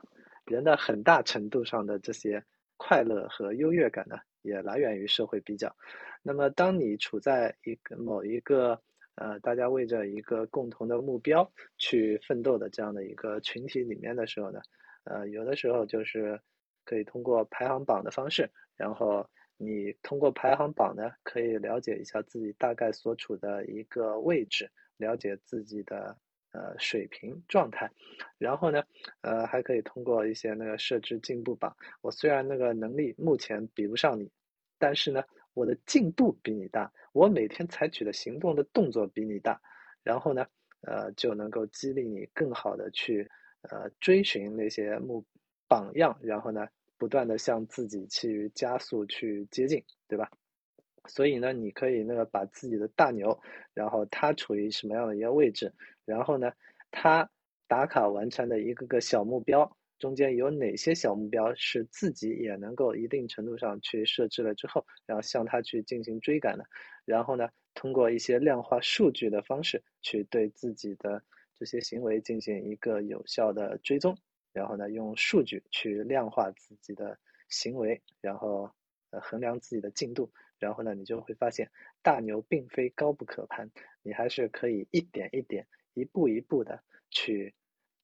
人的很大程度上的这些快乐和优越感呢，也来源于社会比较。那么当你处在一个某一个呃，大家为着一个共同的目标去奋斗的这样的一个群体里面的时候呢，呃，有的时候就是可以通过排行榜的方式，然后你通过排行榜呢，可以了解一下自己大概所处的一个位置，了解自己的呃水平状态，然后呢，呃，还可以通过一些那个设置进步榜。我虽然那个能力目前比不上你，但是呢。我的进步比你大，我每天采取的行动的动作比你大，然后呢，呃，就能够激励你更好的去呃追寻那些目榜样，然后呢，不断的向自己去加速去接近，对吧？所以呢，你可以那个把自己的大牛，然后他处于什么样的一个位置，然后呢，他打卡完成的一个个小目标。中间有哪些小目标是自己也能够一定程度上去设置了之后，然后向它去进行追赶的，然后呢，通过一些量化数据的方式去对自己的这些行为进行一个有效的追踪，然后呢，用数据去量化自己的行为，然后呃衡量自己的进度，然后呢，你就会发现大牛并非高不可攀，你还是可以一点一点、一步一步的去。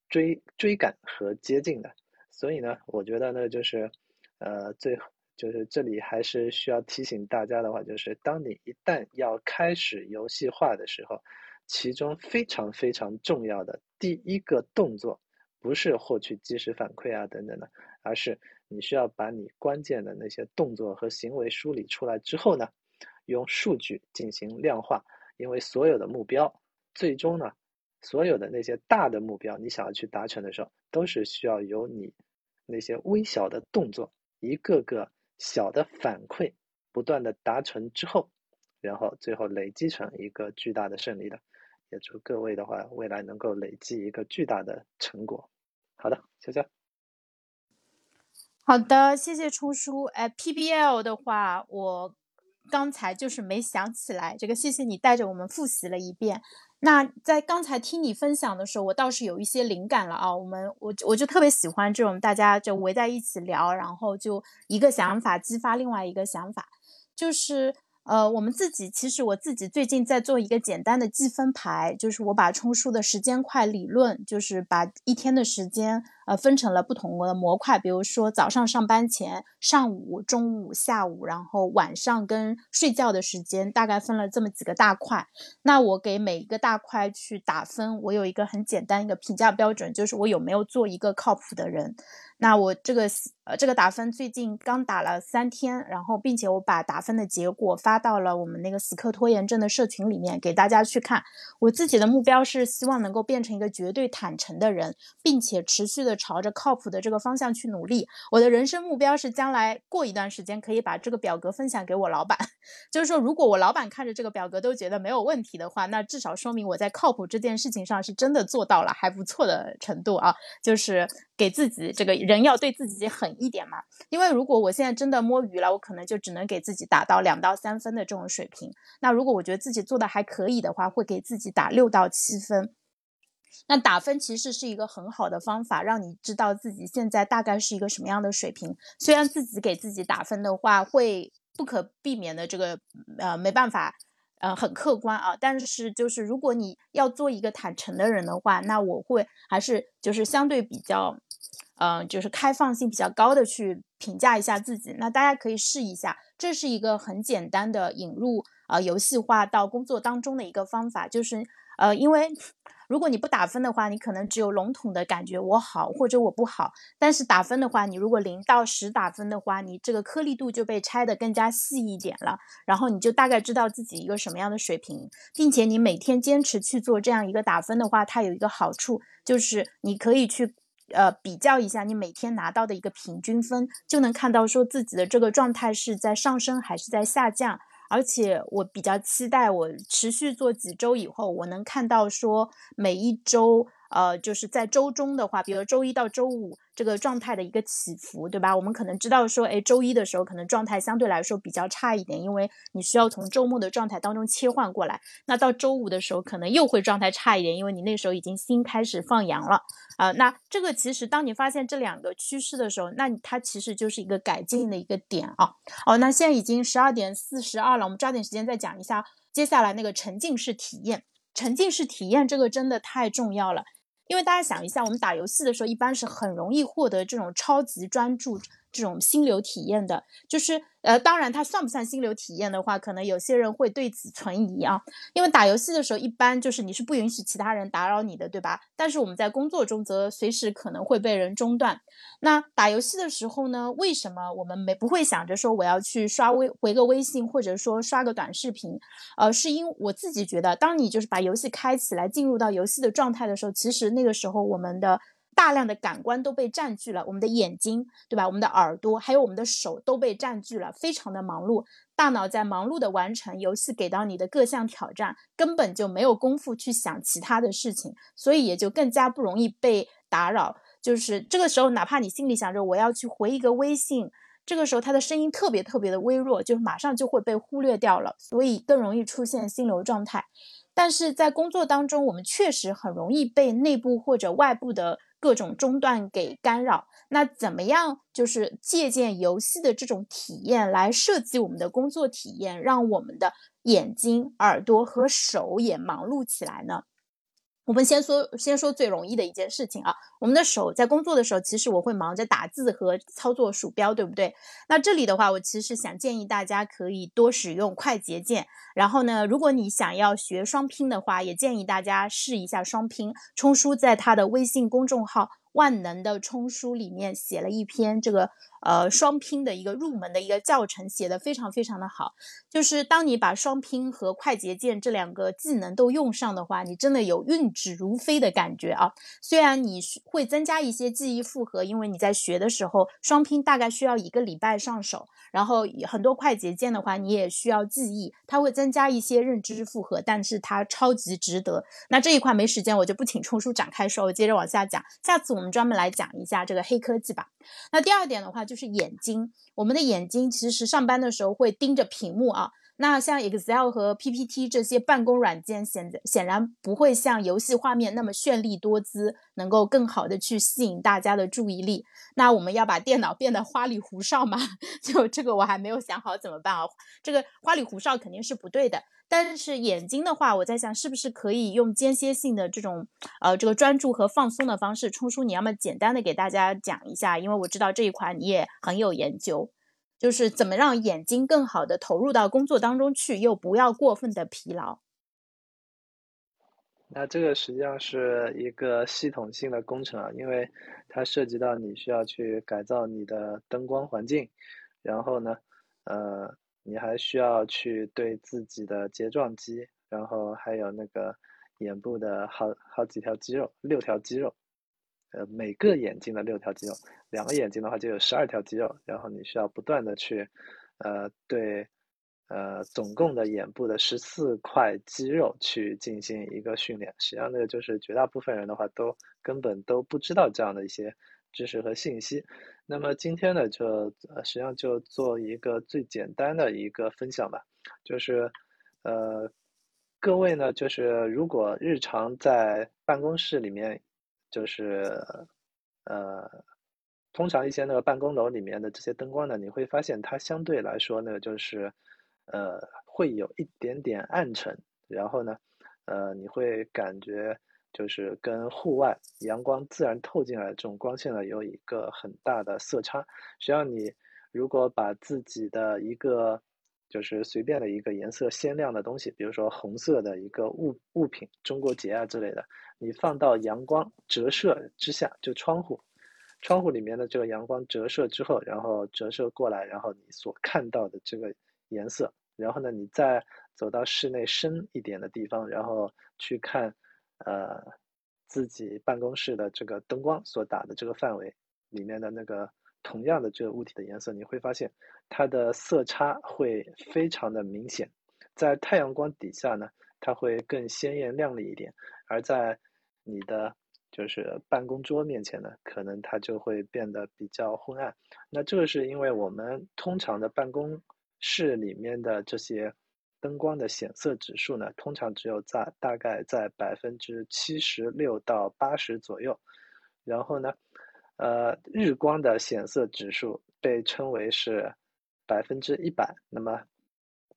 追追赶和接近的，所以呢，我觉得呢，就是，呃，最就是这里还是需要提醒大家的话，就是当你一旦要开始游戏化的时候，其中非常非常重要的第一个动作，不是获取即时反馈啊等等的，而是你需要把你关键的那些动作和行为梳理出来之后呢，用数据进行量化，因为所有的目标最终呢，所有的那些大的目标你想要去达成的时候，都是需要由你那些微小的动作，一个个小的反馈不断的达成之后，然后最后累积成一个巨大的胜利的。也祝各位的话，未来能够累积一个巨大的成果。好的，潇潇。好的，谢谢冲叔。哎，PBL 的话，我刚才就是没想起来，这个谢谢你带着我们复习了一遍。那在刚才听你分享的时候，我倒是有一些灵感了啊。我们我我就特别喜欢这种大家就围在一起聊，然后就一个想法激发另外一个想法，就是。呃，我们自己其实我自己最近在做一个简单的计分牌，就是我把充数的时间块理论，就是把一天的时间。呃，分成了不同的模块，比如说早上上班前、上午、中午、下午，然后晚上跟睡觉的时间，大概分了这么几个大块。那我给每一个大块去打分，我有一个很简单一个评价标准，就是我有没有做一个靠谱的人。那我这个呃这个打分最近刚打了三天，然后并且我把打分的结果发到了我们那个死磕拖延症的社群里面给大家去看。我自己的目标是希望能够变成一个绝对坦诚的人，并且持续的。朝着靠谱的这个方向去努力。我的人生目标是将来过一段时间可以把这个表格分享给我老板。就是说，如果我老板看着这个表格都觉得没有问题的话，那至少说明我在靠谱这件事情上是真的做到了还不错的程度啊。就是给自己这个人要对自己狠一点嘛。因为如果我现在真的摸鱼了，我可能就只能给自己打到两到三分的这种水平。那如果我觉得自己做的还可以的话，会给自己打六到七分。那打分其实是一个很好的方法，让你知道自己现在大概是一个什么样的水平。虽然自己给自己打分的话，会不可避免的这个呃没办法呃很客观啊，但是就是如果你要做一个坦诚的人的话，那我会还是就是相对比较嗯就是开放性比较高的去评价一下自己。那大家可以试一下，这是一个很简单的引入啊游戏化到工作当中的一个方法，就是呃因为。如果你不打分的话，你可能只有笼统的感觉我好或者我不好。但是打分的话，你如果零到十打分的话，你这个颗粒度就被拆得更加细一点了。然后你就大概知道自己一个什么样的水平，并且你每天坚持去做这样一个打分的话，它有一个好处就是你可以去呃比较一下你每天拿到的一个平均分，就能看到说自己的这个状态是在上升还是在下降。而且我比较期待，我持续做几周以后，我能看到说每一周。呃，就是在周中的话，比如周一到周五这个状态的一个起伏，对吧？我们可能知道说，哎，周一的时候可能状态相对来说比较差一点，因为你需要从周末的状态当中切换过来。那到周五的时候，可能又会状态差一点，因为你那时候已经新开始放羊了啊。那这个其实当你发现这两个趋势的时候，那它其实就是一个改进的一个点啊。哦，那现在已经十二点四十二了，我们抓紧时间再讲一下接下来那个沉浸式体验。沉浸式体验这个真的太重要了。因为大家想一下，我们打游戏的时候，一般是很容易获得这种超级专注。这种心流体验的，就是呃，当然它算不算心流体验的话，可能有些人会对此存疑啊。因为打游戏的时候，一般就是你是不允许其他人打扰你的，对吧？但是我们在工作中则随时可能会被人中断。那打游戏的时候呢，为什么我们没不会想着说我要去刷微回个微信，或者说刷个短视频？呃，是因我自己觉得，当你就是把游戏开起来，进入到游戏的状态的时候，其实那个时候我们的。大量的感官都被占据了，我们的眼睛，对吧？我们的耳朵，还有我们的手都被占据了，非常的忙碌。大脑在忙碌的完成游戏给到你的各项挑战，根本就没有功夫去想其他的事情，所以也就更加不容易被打扰。就是这个时候，哪怕你心里想着我要去回一个微信，这个时候他的声音特别特别的微弱，就马上就会被忽略掉了，所以更容易出现心流状态。但是在工作当中，我们确实很容易被内部或者外部的。各种中断给干扰，那怎么样就是借鉴游戏的这种体验来设计我们的工作体验，让我们的眼睛、耳朵和手也忙碌起来呢？我们先说，先说最容易的一件事情啊，我们的手在工作的时候，其实我会忙着打字和操作鼠标，对不对？那这里的话，我其实想建议大家可以多使用快捷键。然后呢，如果你想要学双拼的话，也建议大家试一下双拼。冲叔在他的微信公众号。万能的冲书里面写了一篇这个呃双拼的一个入门的一个教程，写的非常非常的好。就是当你把双拼和快捷键这两个技能都用上的话，你真的有运指如飞的感觉啊！虽然你会增加一些记忆负荷，因为你在学的时候双拼大概需要一个礼拜上手，然后很多快捷键的话你也需要记忆，它会增加一些认知负荷，但是它超级值得。那这一块没时间，我就不请冲叔展开说，我接着往下讲。下次我们专门来讲一下这个黑科技吧。那第二点的话就就是眼睛，我们的眼睛其实上班的时候会盯着屏幕啊。那像 Excel 和 PPT 这些办公软件，显显然不会像游戏画面那么绚丽多姿，能够更好的去吸引大家的注意力。那我们要把电脑变得花里胡哨吗？就这个我还没有想好怎么办啊。这个花里胡哨肯定是不对的。但是眼睛的话，我在想是不是可以用间歇性的这种呃这个专注和放松的方式。冲叔，你要么简单的给大家讲一下，因为我知道这一块你也很有研究。就是怎么让眼睛更好的投入到工作当中去，又不要过分的疲劳。那这个实际上是一个系统性的工程啊，因为它涉及到你需要去改造你的灯光环境，然后呢，呃，你还需要去对自己的睫状肌，然后还有那个眼部的好好几条肌肉，六条肌肉。呃，每个眼睛的六条肌肉，两个眼睛的话就有十二条肌肉，然后你需要不断的去，呃，对，呃，总共的眼部的十四块肌肉去进行一个训练。实际上，那个就是绝大部分人的话都根本都不知道这样的一些知识和信息。那么今天呢，就实际上就做一个最简单的一个分享吧，就是，呃，各位呢，就是如果日常在办公室里面。就是，呃，通常一些那个办公楼里面的这些灯光呢，你会发现它相对来说呢，就是，呃，会有一点点暗沉，然后呢，呃，你会感觉就是跟户外阳光自然透进来这种光线呢，有一个很大的色差。实际上，你如果把自己的一个就是随便的一个颜色鲜亮的东西，比如说红色的一个物物品，中国结啊之类的。你放到阳光折射之下，就窗户，窗户里面的这个阳光折射之后，然后折射过来，然后你所看到的这个颜色，然后呢，你再走到室内深一点的地方，然后去看，呃，自己办公室的这个灯光所打的这个范围里面的那个同样的这个物体的颜色，你会发现它的色差会非常的明显，在太阳光底下呢，它会更鲜艳亮丽一点。而在你的就是办公桌面前呢，可能它就会变得比较昏暗。那这个是因为我们通常的办公室里面的这些灯光的显色指数呢，通常只有在大概在百分之七十六到八十左右。然后呢，呃，日光的显色指数被称为是百分之一百。那么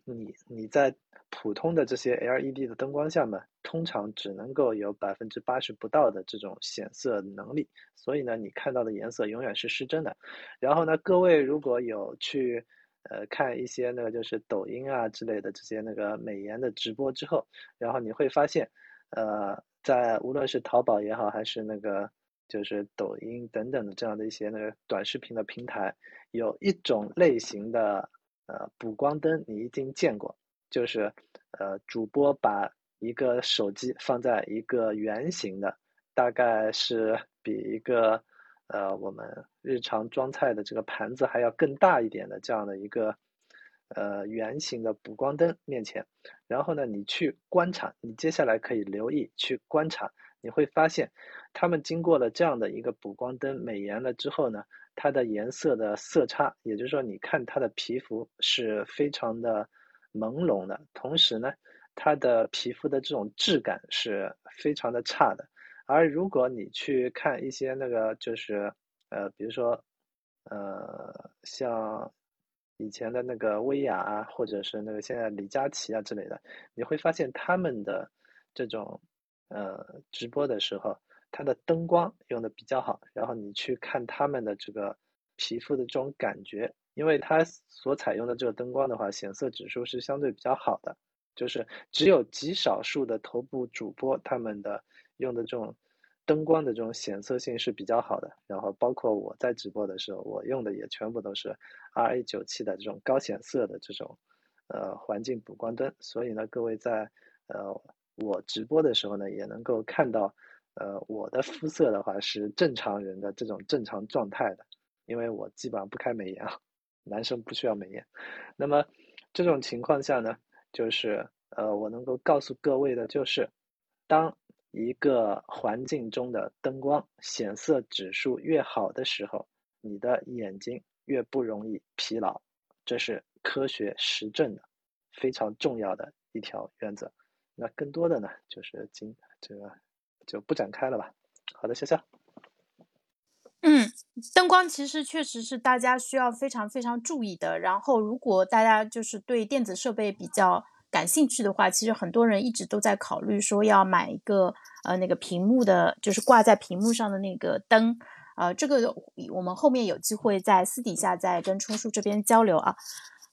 你你在普通的这些 LED 的灯光下呢，通常只能够有百分之八十不到的这种显色能力，所以呢，你看到的颜色永远是失真的。然后呢，各位如果有去呃看一些那个就是抖音啊之类的这些那个美颜的直播之后，然后你会发现，呃，在无论是淘宝也好，还是那个就是抖音等等的这样的一些那个短视频的平台，有一种类型的呃补光灯，你一定见过。就是，呃，主播把一个手机放在一个圆形的，大概是比一个，呃，我们日常装菜的这个盘子还要更大一点的这样的一个，呃，圆形的补光灯面前，然后呢，你去观察，你接下来可以留意去观察，你会发现，他们经过了这样的一个补光灯美颜了之后呢，它的颜色的色差，也就是说，你看它的皮肤是非常的。朦胧的同时呢，它的皮肤的这种质感是非常的差的。而如果你去看一些那个，就是呃，比如说呃，像以前的那个薇娅啊，或者是那个现在李佳琦啊之类的，你会发现他们的这种呃直播的时候，它的灯光用的比较好。然后你去看他们的这个皮肤的这种感觉。因为它所采用的这个灯光的话，显色指数是相对比较好的，就是只有极少数的头部主播他们的用的这种灯光的这种显色性是比较好的。然后包括我在直播的时候，我用的也全部都是 RA 九七的这种高显色的这种呃环境补光灯。所以呢，各位在呃我直播的时候呢，也能够看到呃我的肤色的话是正常人的这种正常状态的，因为我基本上不开美颜啊，男生不需要美颜。那么这种情况下呢，就是呃我能够告诉各位的就是，当一个环境中的灯光显色指数越好的时候，你的眼睛越不容易疲劳，这是科学实证的非常重要的一条原则。那更多的呢，就是今这个就不展开了吧。好的，笑笑。嗯，灯光其实确实是大家需要非常非常注意的。然后，如果大家就是对电子设备比较。感兴趣的话，其实很多人一直都在考虑说要买一个呃那个屏幕的，就是挂在屏幕上的那个灯，呃，这个我们后面有机会在私底下再跟春叔这边交流啊，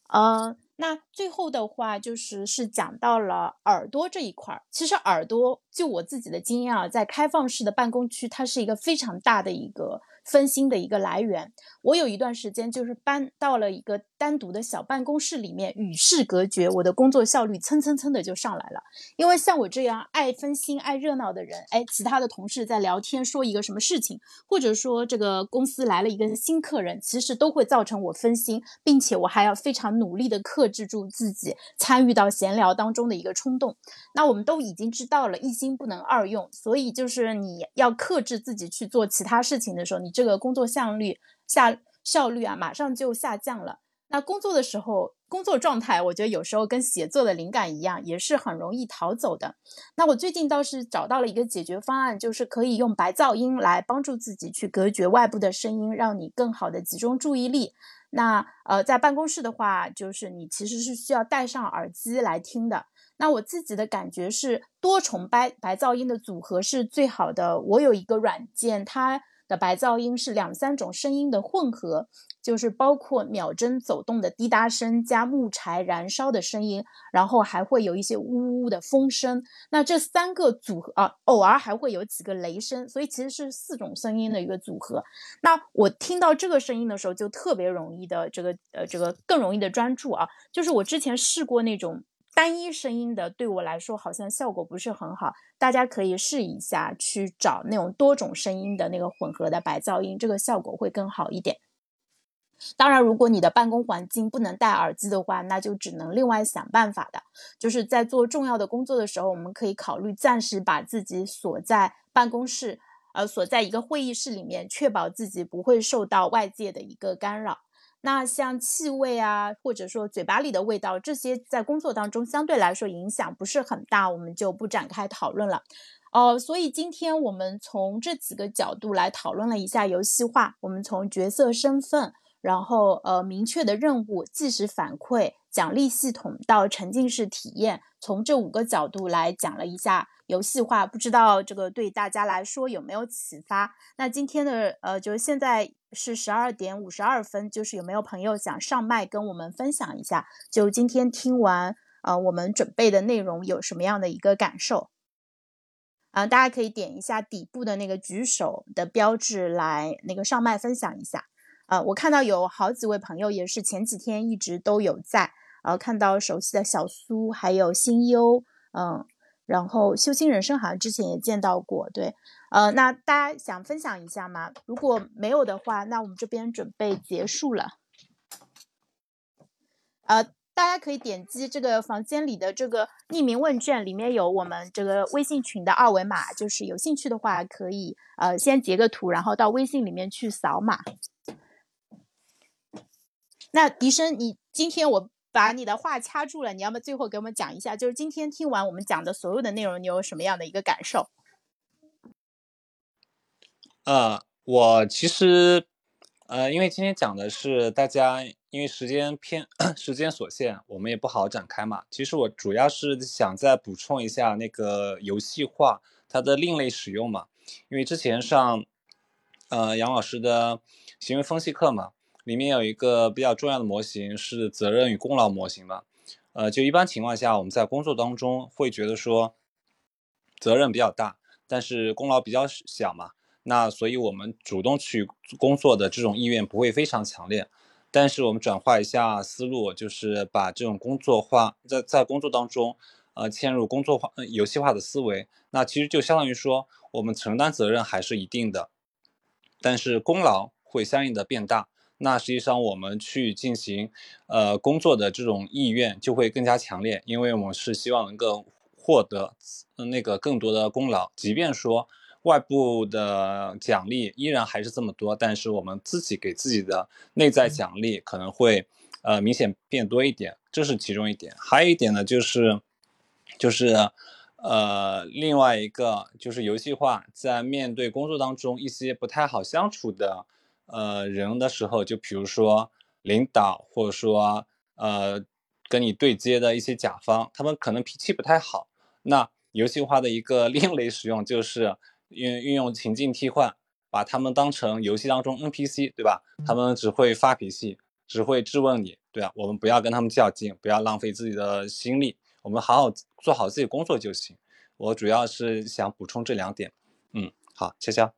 呃。那最后的话就是是讲到了耳朵这一块儿。其实耳朵，就我自己的经验啊，在开放式的办公区，它是一个非常大的一个分心的一个来源。我有一段时间就是搬到了一个单独的小办公室里面，与世隔绝，我的工作效率蹭蹭蹭的就上来了。因为像我这样爱分心、爱热闹的人，哎，其他的同事在聊天说一个什么事情，或者说这个公司来了一个新客人，其实都会造成我分心，并且我还要非常努力的克。克制住自己参与到闲聊当中的一个冲动，那我们都已经知道了，一心不能二用，所以就是你要克制自己去做其他事情的时候，你这个工作效率下效率啊，马上就下降了。那工作的时候，工作状态，我觉得有时候跟写作的灵感一样，也是很容易逃走的。那我最近倒是找到了一个解决方案，就是可以用白噪音来帮助自己去隔绝外部的声音，让你更好的集中注意力。那呃，在办公室的话，就是你其实是需要戴上耳机来听的。那我自己的感觉是，多重白白噪音的组合是最好的。我有一个软件，它。的白噪音是两三种声音的混合，就是包括秒针走动的滴答声，加木柴燃烧的声音，然后还会有一些呜呜的风声。那这三个组合啊，偶尔还会有几个雷声，所以其实是四种声音的一个组合。那我听到这个声音的时候，就特别容易的这个呃这个更容易的专注啊。就是我之前试过那种。单一声音的对我来说好像效果不是很好，大家可以试一下去找那种多种声音的那个混合的白噪音，这个效果会更好一点。当然，如果你的办公环境不能戴耳机的话，那就只能另外想办法的。就是在做重要的工作的时候，我们可以考虑暂时把自己锁在办公室，呃，锁在一个会议室里面，确保自己不会受到外界的一个干扰。那像气味啊，或者说嘴巴里的味道，这些在工作当中相对来说影响不是很大，我们就不展开讨论了。哦，所以今天我们从这几个角度来讨论了一下游戏化。我们从角色身份，然后呃明确的任务、计时反馈、奖励系统到沉浸式体验，从这五个角度来讲了一下。游戏化，不知道这个对大家来说有没有启发？那今天的呃，就是现在是十二点五十二分，就是有没有朋友想上麦跟我们分享一下？就今天听完呃我们准备的内容有什么样的一个感受？啊，大家可以点一下底部的那个举手的标志来那个上麦分享一下。啊，我看到有好几位朋友也是前几天一直都有在，呃，看到熟悉的小苏还有新优，嗯。然后修心人生好像之前也见到过，对，呃，那大家想分享一下吗？如果没有的话，那我们这边准备结束了。呃，大家可以点击这个房间里的这个匿名问卷，里面有我们这个微信群的二维码，就是有兴趣的话可以呃先截个图，然后到微信里面去扫码。那笛声，你今天我。把你的话掐住了，你要么最后给我们讲一下，就是今天听完我们讲的所有的内容，你有什么样的一个感受？呃，我其实，呃，因为今天讲的是大家，因为时间偏 时间所限，我们也不好展开嘛。其实我主要是想再补充一下那个游戏化它的另类使用嘛，因为之前上，呃，杨老师的行为分析课嘛。里面有一个比较重要的模型是责任与功劳模型嘛，呃，就一般情况下我们在工作当中会觉得说责任比较大，但是功劳比较小嘛，那所以我们主动去工作的这种意愿不会非常强烈。但是我们转化一下思路，就是把这种工作化在在工作当中，呃，嵌入工作化、游戏化的思维，那其实就相当于说，我们承担责任还是一定的，但是功劳会相应的变大。那实际上我们去进行呃工作的这种意愿就会更加强烈，因为我们是希望能够获得那个更多的功劳，即便说。外部的奖励依然还是这么多，但是我们自己给自己的内在奖励可能会呃明显变多一点，这是其中一点。还有一点呢，就是就是呃另外一个就是游戏化，在面对工作当中一些不太好相处的呃人的时候，就比如说领导或者说呃跟你对接的一些甲方，他们可能脾气不太好。那游戏化的一个 另类使用就是。运运用情境替换，把他们当成游戏当中 NPC，对吧？他们只会发脾气，只会质问你，对啊。我们不要跟他们较劲，不要浪费自己的心力，我们好好做好自己工作就行。我主要是想补充这两点。嗯，好，潇潇。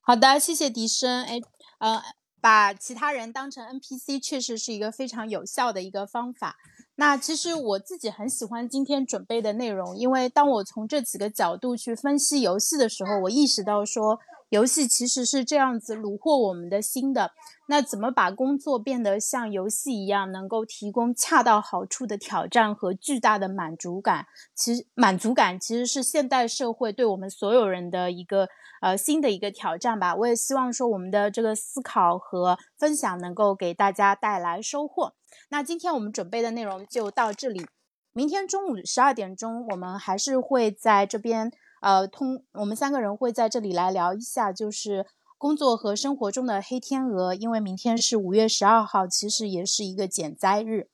好的，谢谢笛声。哎，呃，把其他人当成 NPC，确实是一个非常有效的一个方法。那其实我自己很喜欢今天准备的内容，因为当我从这几个角度去分析游戏的时候，我意识到说，游戏其实是这样子虏获我们的心的。那怎么把工作变得像游戏一样，能够提供恰到好处的挑战和巨大的满足感？其实满足感其实是现代社会对我们所有人的一个呃新的一个挑战吧。我也希望说我们的这个思考和分享能够给大家带来收获。那今天我们准备的内容就到这里。明天中午十二点钟，我们还是会在这边，呃，通我们三个人会在这里来聊一下，就是工作和生活中的黑天鹅。因为明天是五月十二号，其实也是一个减灾日。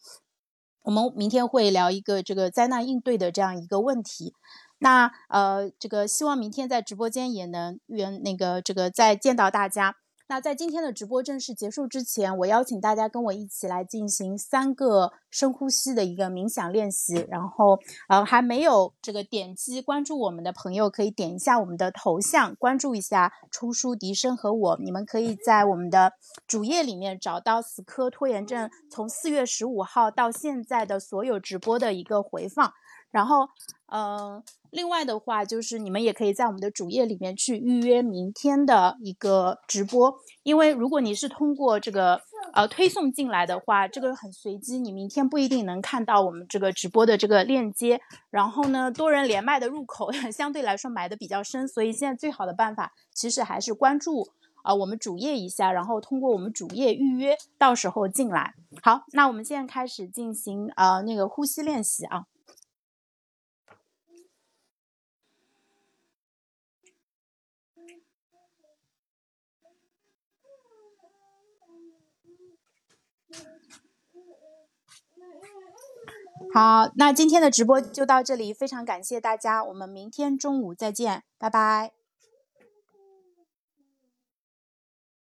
我们明天会聊一个这个灾难应对的这样一个问题。那呃，这个希望明天在直播间也能原那个这个再见到大家。那在今天的直播正式结束之前，我邀请大家跟我一起来进行三个深呼吸的一个冥想练习。然后，呃，还没有这个点击关注我们的朋友，可以点一下我们的头像，关注一下出书笛声和我。你们可以在我们的主页里面找到死磕拖延症从四月十五号到现在的所有直播的一个回放。然后，嗯。另外的话，就是你们也可以在我们的主页里面去预约明天的一个直播，因为如果你是通过这个呃推送进来的话，这个很随机，你明天不一定能看到我们这个直播的这个链接。然后呢，多人连麦的入口 相对来说埋的比较深，所以现在最好的办法其实还是关注啊我们主页一下，然后通过我们主页预约，到时候进来。好，那我们现在开始进行呃那个呼吸练习啊。好，那今天的直播就到这里，非常感谢大家，我们明天中午再见，拜拜。